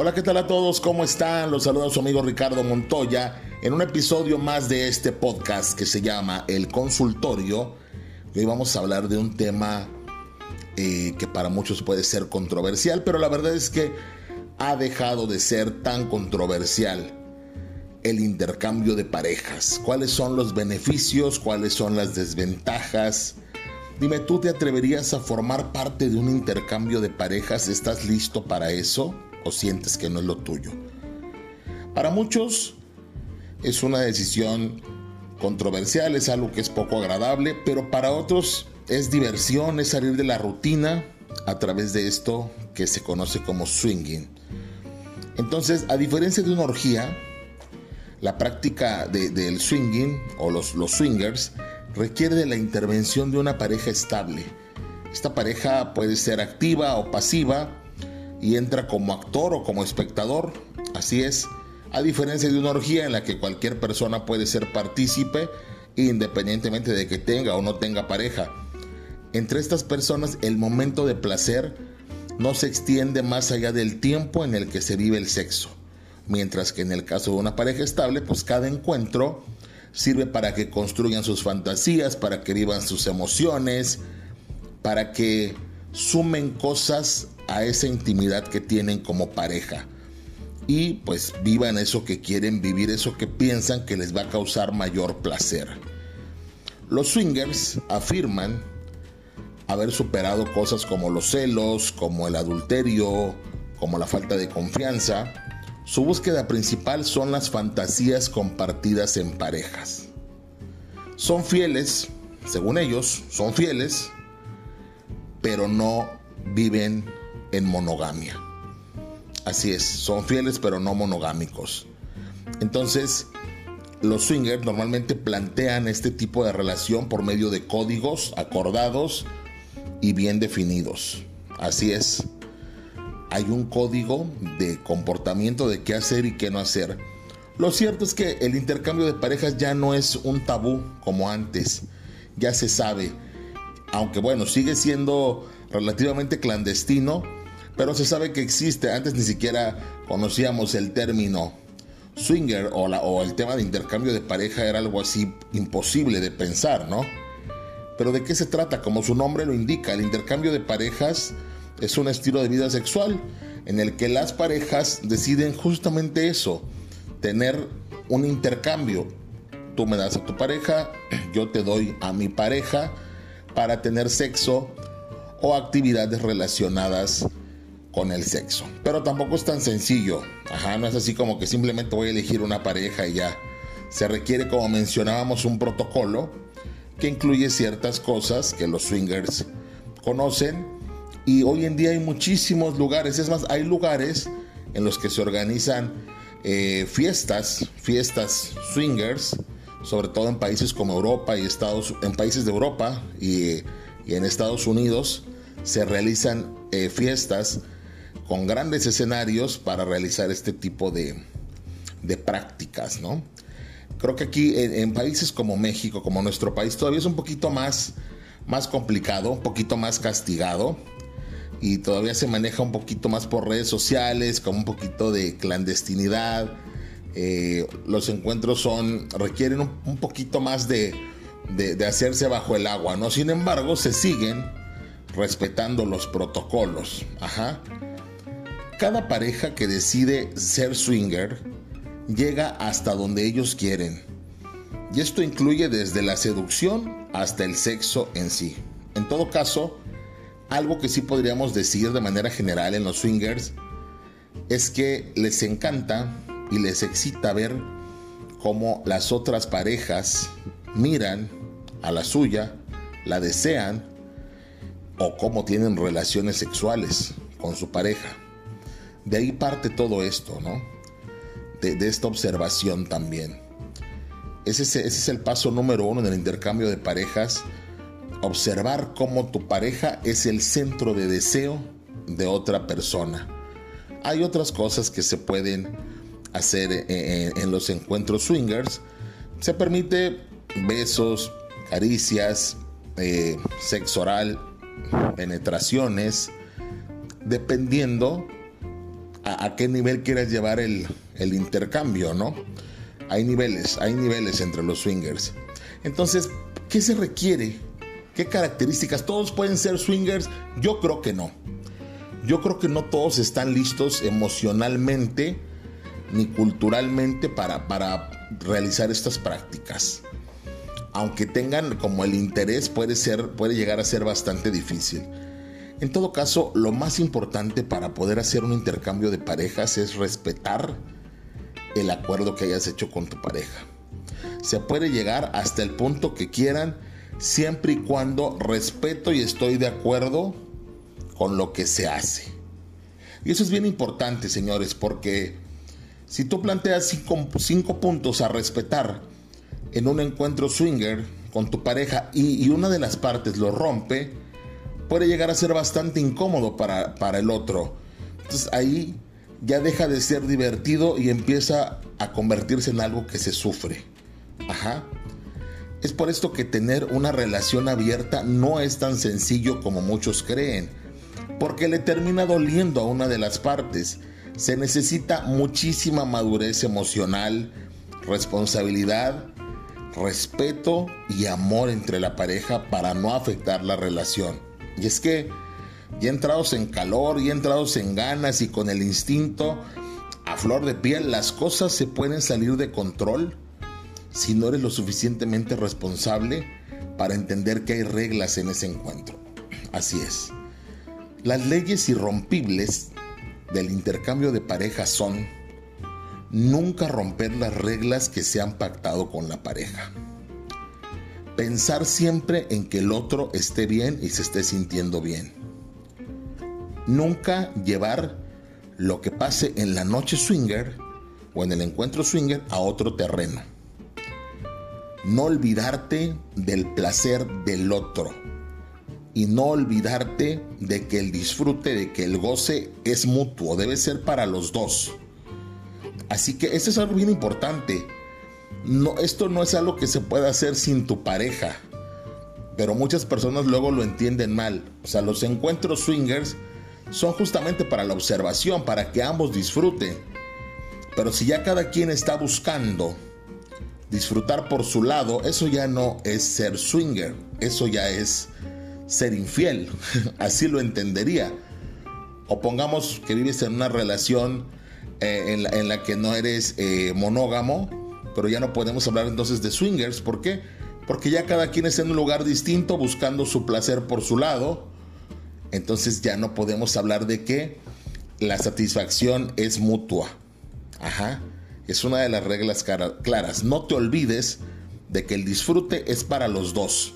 Hola, ¿qué tal a todos? ¿Cómo están? Los saluda su amigo Ricardo Montoya en un episodio más de este podcast que se llama El Consultorio. Hoy vamos a hablar de un tema eh, que para muchos puede ser controversial, pero la verdad es que ha dejado de ser tan controversial el intercambio de parejas. ¿Cuáles son los beneficios? ¿Cuáles son las desventajas? Dime, ¿tú te atreverías a formar parte de un intercambio de parejas? ¿Estás listo para eso? ¿O sientes que no es lo tuyo? Para muchos es una decisión controversial, es algo que es poco agradable, pero para otros es diversión, es salir de la rutina a través de esto que se conoce como swinging. Entonces, a diferencia de una orgía, la práctica del swinging o los, los swingers requiere de la intervención de una pareja estable. Esta pareja puede ser activa o pasiva y entra como actor o como espectador. Así es, a diferencia de una orgía en la que cualquier persona puede ser partícipe independientemente de que tenga o no tenga pareja. Entre estas personas el momento de placer no se extiende más allá del tiempo en el que se vive el sexo, mientras que en el caso de una pareja estable, pues cada encuentro sirve para que construyan sus fantasías, para que vivan sus emociones, para que sumen cosas a esa intimidad que tienen como pareja. Y pues vivan eso que quieren vivir, eso que piensan que les va a causar mayor placer. Los swingers afirman haber superado cosas como los celos, como el adulterio, como la falta de confianza, su búsqueda principal son las fantasías compartidas en parejas. Son fieles, según ellos, son fieles, pero no viven en monogamia. Así es, son fieles pero no monogámicos. Entonces, los swingers normalmente plantean este tipo de relación por medio de códigos acordados y bien definidos. Así es, hay un código de comportamiento de qué hacer y qué no hacer. Lo cierto es que el intercambio de parejas ya no es un tabú como antes, ya se sabe, aunque bueno, sigue siendo relativamente clandestino, pero se sabe que existe, antes ni siquiera conocíamos el término swinger o, el tema de intercambio de pareja era algo así imposible de pensar, ¿no? Pero ¿de qué se trata? Como su nombre lo indica, el intercambio de parejas es un estilo de vida sexual en el que las parejas deciden justamente eso, tener un intercambio. Tú me das a tu pareja, yo te doy a mi pareja para tener sexo o actividades relacionadas con el sexo. Pero tampoco es tan sencillo. Ajá, no es así como que simplemente voy a elegir una pareja y ya. Se requiere, como mencionábamos, un protocolo que incluye ciertas cosas que los swingers conocen y hoy en día hay muchísimos lugares, es más, hay lugares en los que se organizan eh, fiestas, fiestas swingers, sobre todo en países como Europa y Estados en países de Europa y, en Estados Unidos se realizan eh, fiestas con grandes escenarios para realizar este tipo de, prácticas, ¿no? Creo que aquí en, países como México, como nuestro país, todavía es un poquito más, más complicado, un poquito más castigado y todavía se maneja un poquito más por redes sociales, con un poquito de clandestinidad. Eh, los encuentros son requieren un, poquito más de, de, hacerse bajo el agua, ¿no? Sin embargo, se siguen respetando los protocolos. Ajá. Cada pareja que decide ser swinger llega hasta donde ellos quieren. Y esto incluye desde la seducción hasta el sexo en sí. En todo caso, algo que sí podríamos decir de manera general en los swingers es que les encanta y les excita ver cómo las otras parejas miran a la suya, la desean o cómo tienen relaciones sexuales con su pareja. De ahí parte todo esto, ¿no? De, esta observación también. Ese, ese es el paso número uno en el intercambio de parejas observar cómo tu pareja es el centro de deseo de otra persona. Hay otras cosas que se pueden hacer eh, eh, en, los encuentros swingers. Se permite besos, caricias, eh, sexo oral, penetraciones, dependiendo a, qué nivel quieras llevar el, el intercambio, ¿no? Hay niveles, hay niveles entre los swingers. Entonces, ¿qué se requiere? ¿Qué características? ¿Todos pueden ser swingers? Yo creo que no. Yo creo que no todos están listos emocionalmente ni culturalmente para, para realizar estas prácticas. Aunque tengan como el interés, puede, ser, puede llegar a ser bastante difícil. En todo caso, lo más importante para poder hacer un intercambio de parejas es respetar el acuerdo que hayas hecho con tu pareja. Se puede llegar hasta el punto que quieran, siempre y cuando respeto y estoy de acuerdo con lo que se hace. Y eso es bien importante, señores, porque si tú planteas cinco, puntos a respetar en un encuentro swinger con tu pareja y, una de las partes lo rompe, puede llegar a ser bastante incómodo para, para el otro. Entonces ahí ya deja de ser divertido y empieza a convertirse en algo que se sufre. Ajá. Es por esto que tener una relación abierta no es tan sencillo como muchos creen, porque le termina doliendo a una de las partes. Se necesita muchísima madurez emocional, responsabilidad, respeto y amor entre la pareja para no afectar la relación. Y es que ya entrados en calor, y entrados en ganas y con el instinto a flor de piel, las cosas se pueden salir de control si no eres lo suficientemente responsable para entender que hay reglas en ese encuentro. Así es. Las leyes irrompibles del intercambio de parejas son nunca romper las reglas que se han pactado con la pareja. Pensar siempre en que el otro esté bien y se esté sintiendo bien. Nunca llevar lo que pase en la noche swinger o en el encuentro swinger a otro terreno. No olvidarte del placer del otro y no olvidarte de que el disfrute, de que el goce es mutuo, debe ser para los dos. Así que eso es algo bien importante. No, esto no es algo que se pueda hacer sin tu pareja. Pero muchas personas luego lo entienden mal. O sea, los encuentros swingers son justamente para la observación, para que ambos disfruten. Pero si ya cada quien está buscando disfrutar por su lado, eso ya no es ser swinger, eso ya es ser infiel. Así lo entendería. O pongamos que vives en una relación eh, en, la, que no eres eh, monógamo, pero ya no podemos hablar entonces de swingers. ¿Por qué? Porque ya cada quien está en un lugar distinto buscando su placer por su lado. Entonces ya no podemos hablar de que la satisfacción es mutua. Ajá. Es una de las reglas claras. No te olvides de que el disfrute es para los dos.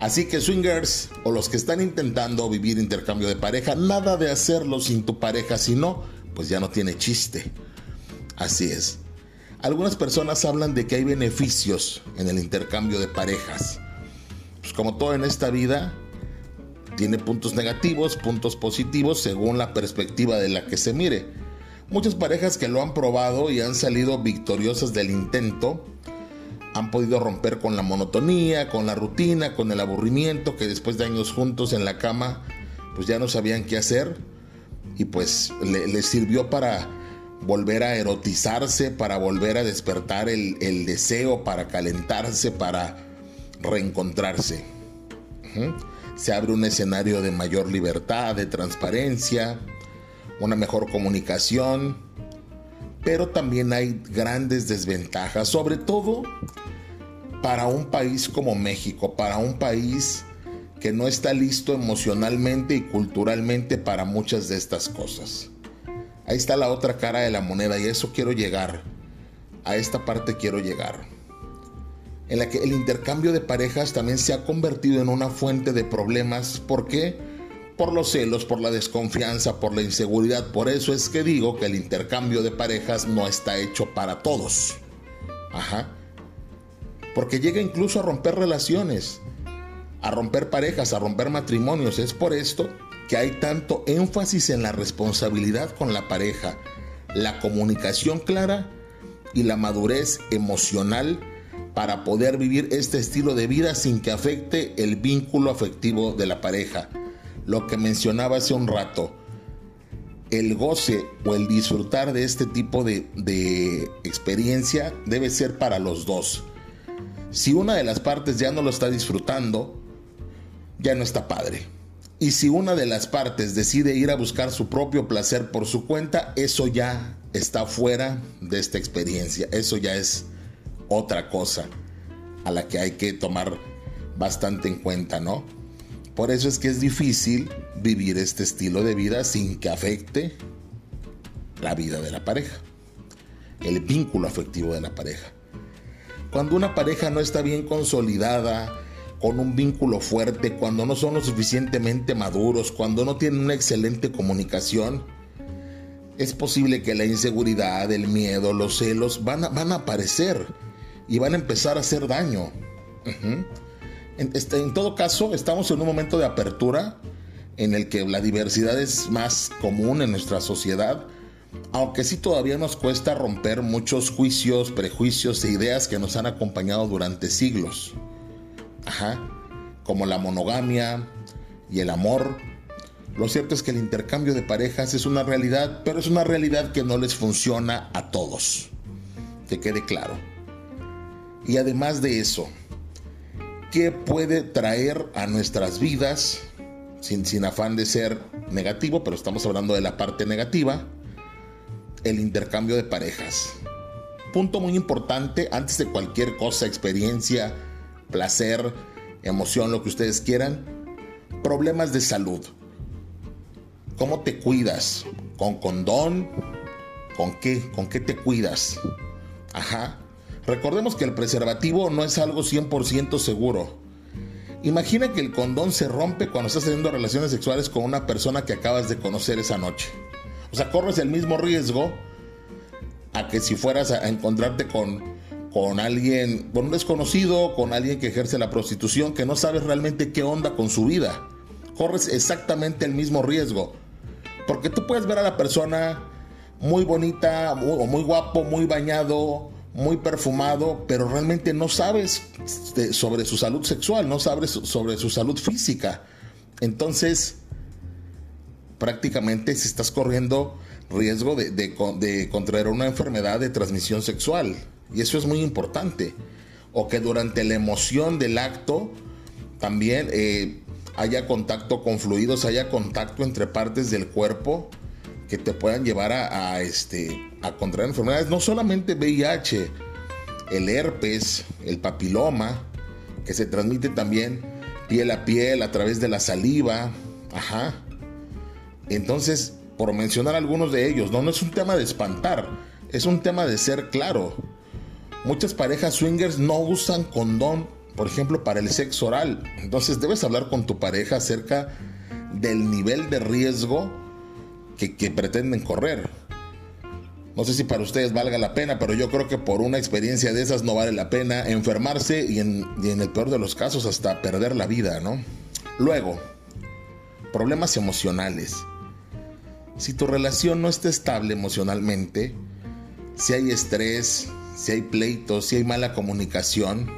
Así que swingers o los que están intentando vivir intercambio de pareja, nada de hacerlo sin tu pareja, si no, pues ya no tiene chiste. Así es. Algunas personas hablan de que hay beneficios en el intercambio de parejas. Pues como todo en esta vida, tiene puntos negativos, puntos positivos según la perspectiva de la que se mire. Muchas parejas que lo han probado y han salido victoriosas del intento han podido romper con la monotonía, con la rutina, con el aburrimiento que después de años juntos en la cama pues ya no sabían qué hacer y pues le, sirvió para volver a erotizarse, para volver a despertar el, deseo, para calentarse, para reencontrarse. Se abre un escenario de mayor libertad, de transparencia, una mejor comunicación, pero también hay grandes desventajas, sobre todo para un país como México, para un país que no está listo emocionalmente y culturalmente para muchas de estas cosas. Ahí está la otra cara de la moneda y a eso quiero llegar. A esta parte quiero llegar. En la que el intercambio de parejas también se ha convertido en una fuente de problemas. ¿Por qué? Por los celos, por la desconfianza, por la inseguridad. Por eso es que digo que el intercambio de parejas no está hecho para todos. Ajá. Porque llega incluso a romper relaciones a romper parejas, a romper matrimonios. Es por esto que hay tanto énfasis en la responsabilidad con la pareja, la comunicación clara y la madurez emocional para poder vivir este estilo de vida sin que afecte el vínculo afectivo de la pareja. Lo que mencionaba hace un rato, el goce o el disfrutar de este tipo de, de, experiencia debe ser para los dos. Si una de las partes ya no lo está disfrutando, ya no está padre. Y si una de las partes decide ir a buscar su propio placer por su cuenta, eso ya está fuera de esta experiencia. Eso ya es otra cosa a la que hay que tomar bastante en cuenta, ¿no? Por eso es que es difícil vivir este estilo de vida sin que afecte la vida de la pareja, el vínculo afectivo de la pareja. Cuando una pareja no está bien consolidada, con un vínculo fuerte, cuando no son lo suficientemente maduros, cuando no tienen una excelente comunicación, es posible que la inseguridad, el miedo, los celos van a, van a aparecer y van a empezar a hacer daño. Este, en, todo caso, estamos en un momento de apertura en el que la diversidad es más común en nuestra sociedad, aunque sí todavía nos cuesta romper muchos juicios, prejuicios e ideas que nos han acompañado durante siglos. Ajá, como la monogamia y el amor. Lo cierto es que el intercambio de parejas es una realidad, pero es una realidad que no les funciona a todos. Que quede claro. Y además de eso, ¿qué puede traer a nuestras vidas, sin, sin afán de ser negativo, pero estamos hablando de la parte negativa, el intercambio de parejas? Punto muy importante antes de cualquier cosa, experiencia, placer, emoción, lo que ustedes quieran, problemas de salud. ¿Cómo te cuidas? ¿Con condón? ¿Con qué? ¿Con qué te cuidas? Ajá. Recordemos que el preservativo no es algo 100% seguro. Imagina que el condón se rompe cuando estás teniendo relaciones sexuales con una persona que acabas de conocer esa noche. O sea, corres el mismo riesgo a que si fueras a encontrarte con, con alguien, con un desconocido, con alguien que ejerce la prostitución, que no sabes realmente qué onda con su vida. Corres exactamente el mismo riesgo. Porque tú puedes ver a la persona muy bonita, o muy guapo, muy bañado, muy perfumado, pero realmente no sabes este, sobre su salud sexual, no sabes sobre su salud física. Entonces, prácticamente si estás corriendo riesgo de, contraer una enfermedad de transmisión sexual. Y eso es muy importante. O que durante la emoción del acto también eh, haya contacto con fluidos, haya contacto entre partes del cuerpo que te puedan llevar a, este, a contraer enfermedades, no solamente VIH, el herpes, el papiloma, que se transmite también piel a piel a través de la saliva, ajá. Entonces, por mencionar algunos de ellos, no, no es un tema de espantar, es un tema de ser claro. Muchas parejas swingers no usan condón, por ejemplo, para el sexo oral. Entonces debes hablar con tu pareja acerca del nivel de riesgo que, pretenden correr. No sé si para ustedes valga la pena, pero yo creo que por una experiencia de esas no vale la pena enfermarse y en, el peor de los casos hasta perder la vida, ¿no? Luego, problemas emocionales. Si tu relación no está estable emocionalmente, si hay estrés, si hay pleitos, si hay mala comunicación,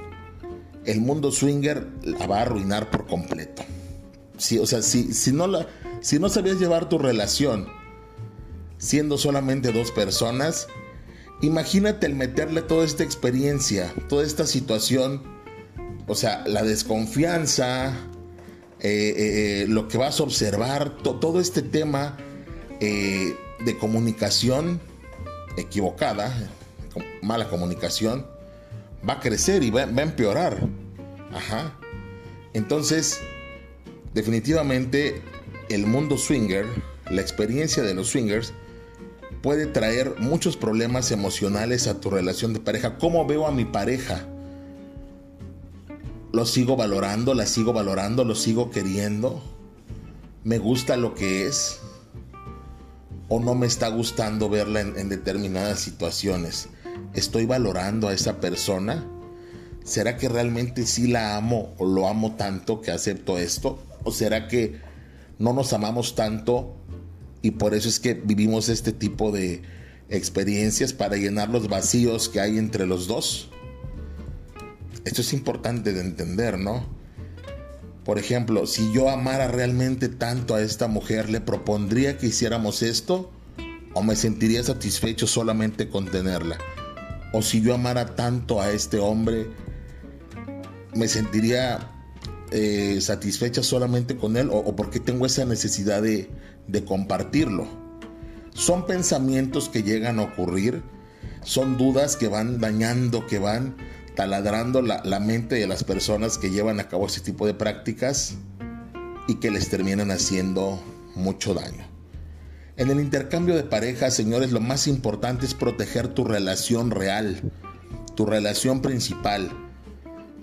el mundo swinger la va a arruinar por completo. O sea, si, si no la, si no sabías llevar tu relación siendo solamente dos personas, imagínate el meterle toda esta experiencia, toda esta situación, o sea, la desconfianza, eh, eh, eh, lo que vas a observar, todo este tema de comunicación equivocada, mala comunicación, va a crecer y va, va a empeorar. Ajá. Entonces, definitivamente el mundo swinger, la experiencia de los swingers, puede traer muchos problemas emocionales a tu relación de pareja. ¿Cómo veo a mi pareja? ¿Lo sigo valorando? ¿La sigo valorando? ¿Lo sigo queriendo? ¿Me gusta lo que es? ¿O no me está gustando verla en, determinadas situaciones? ¿Estoy valorando a esa persona? ¿Será que realmente sí la amo o lo amo tanto que acepto esto? ¿O será que no nos amamos tanto y por eso es que vivimos este tipo de experiencias para llenar los vacíos que hay entre los dos. Esto es importante de entender, ¿no? Por ejemplo, si yo amara realmente tanto a esta mujer, ¿le propondría que hiciéramos esto? ¿O me sentiría satisfecho solamente con tenerla? O si yo amara tanto a este hombre, ¿me sentiría eh, satisfecha solamente con él? ¿O, o porque tengo esa necesidad de, de compartirlo? Son pensamientos que llegan a ocurrir, son dudas que van dañando, que van taladrando la, mente de las personas que llevan a cabo este tipo de prácticas y que les terminan haciendo mucho daño. En el intercambio de parejas, señores, lo más importante es proteger tu relación real, tu relación principal.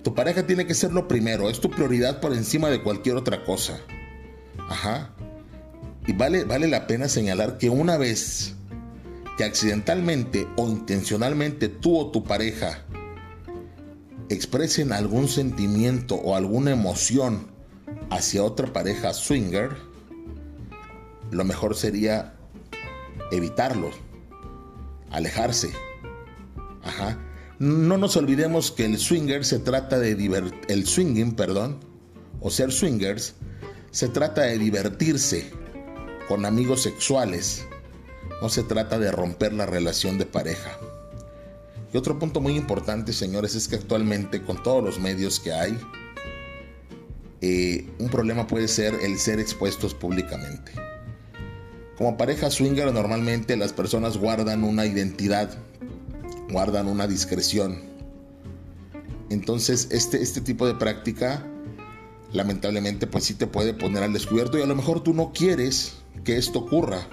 Tu pareja tiene que ser lo primero, es tu prioridad por encima de cualquier otra cosa. Ajá. Y vale, vale la pena señalar que una vez que accidentalmente o intencionalmente tú o tu pareja expresen algún sentimiento o alguna emoción hacia otra pareja swinger, lo mejor sería evitarlo, alejarse. Ajá. No nos olvidemos que el swinger se trata de el swinging, perdón, o ser swingers, se trata de divertirse con amigos sexuales. No se trata de romper la relación de pareja. Y otro punto muy importante, señores, es que actualmente con todos los medios que hay, eh, un problema puede ser el ser expuestos públicamente. Como pareja swinger normalmente las personas guardan una identidad, guardan una discreción. Entonces este, este tipo de práctica lamentablemente pues sí te puede poner al descubierto y a lo mejor tú no quieres que esto ocurra.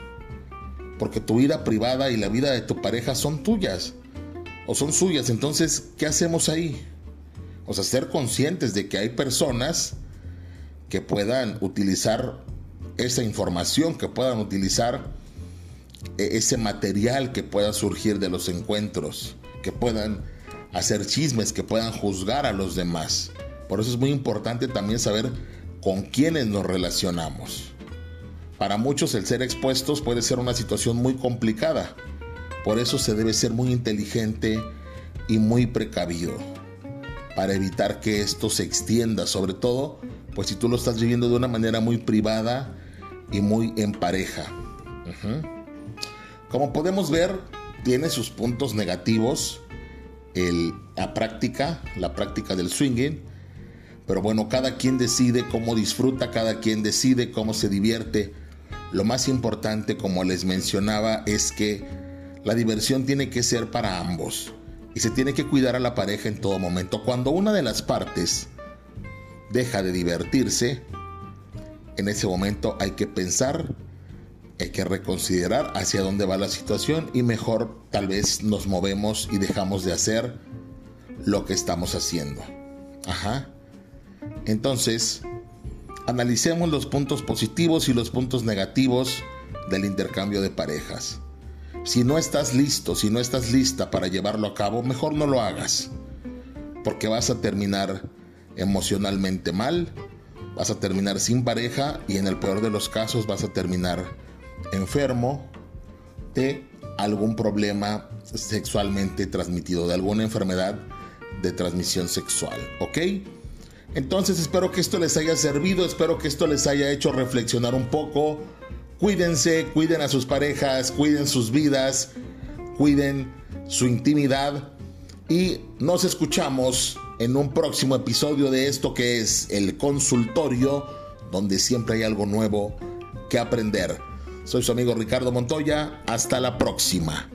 Porque tu vida privada y la vida de tu pareja son tuyas o son suyas. Entonces, ¿qué hacemos ahí? O sea, ser conscientes de que hay personas que puedan utilizar esa información, que puedan utilizar ese material que pueda surgir de los encuentros, que puedan hacer chismes, que puedan juzgar a los demás. Por eso es muy importante también saber con quiénes nos relacionamos. Para muchos el ser expuestos puede ser una situación muy complicada, por eso se debe ser muy inteligente y muy precavido para evitar que esto se extienda, sobre todo pues si tú lo estás viviendo de una manera muy privada y muy en pareja. Como podemos ver, tiene sus puntos negativos la práctica, la práctica del swinging, pero bueno, cada quien decide cómo disfruta, cada quien decide cómo se divierte. Lo más importante, como les mencionaba, es que la diversión tiene que ser para ambos y se tiene que cuidar a la pareja en todo momento. Cuando una de las partes deja de divertirse, en ese momento hay que pensar, hay que reconsiderar hacia dónde va la situación y mejor tal vez nos movemos y dejamos de hacer lo que estamos haciendo. Ajá. Entonces, analicemos los puntos positivos y los puntos negativos del intercambio de parejas. Si no estás listo, si no estás lista para llevarlo a cabo, mejor no lo hagas. Porque vas a terminar emocionalmente mal, vas a terminar sin pareja y en el peor de los casos vas a terminar enfermo de algún problema sexualmente transmitido, de alguna enfermedad de transmisión sexual. ¿Ok? Entonces espero que esto les haya servido, espero que esto les haya hecho reflexionar un poco Cuídense, cuiden a sus parejas, cuiden sus vidas, cuiden su intimidad y nos escuchamos en un próximo episodio de esto que es el consultorio, donde siempre hay algo nuevo que aprender. Soy su amigo Ricardo Montoya, hasta la próxima.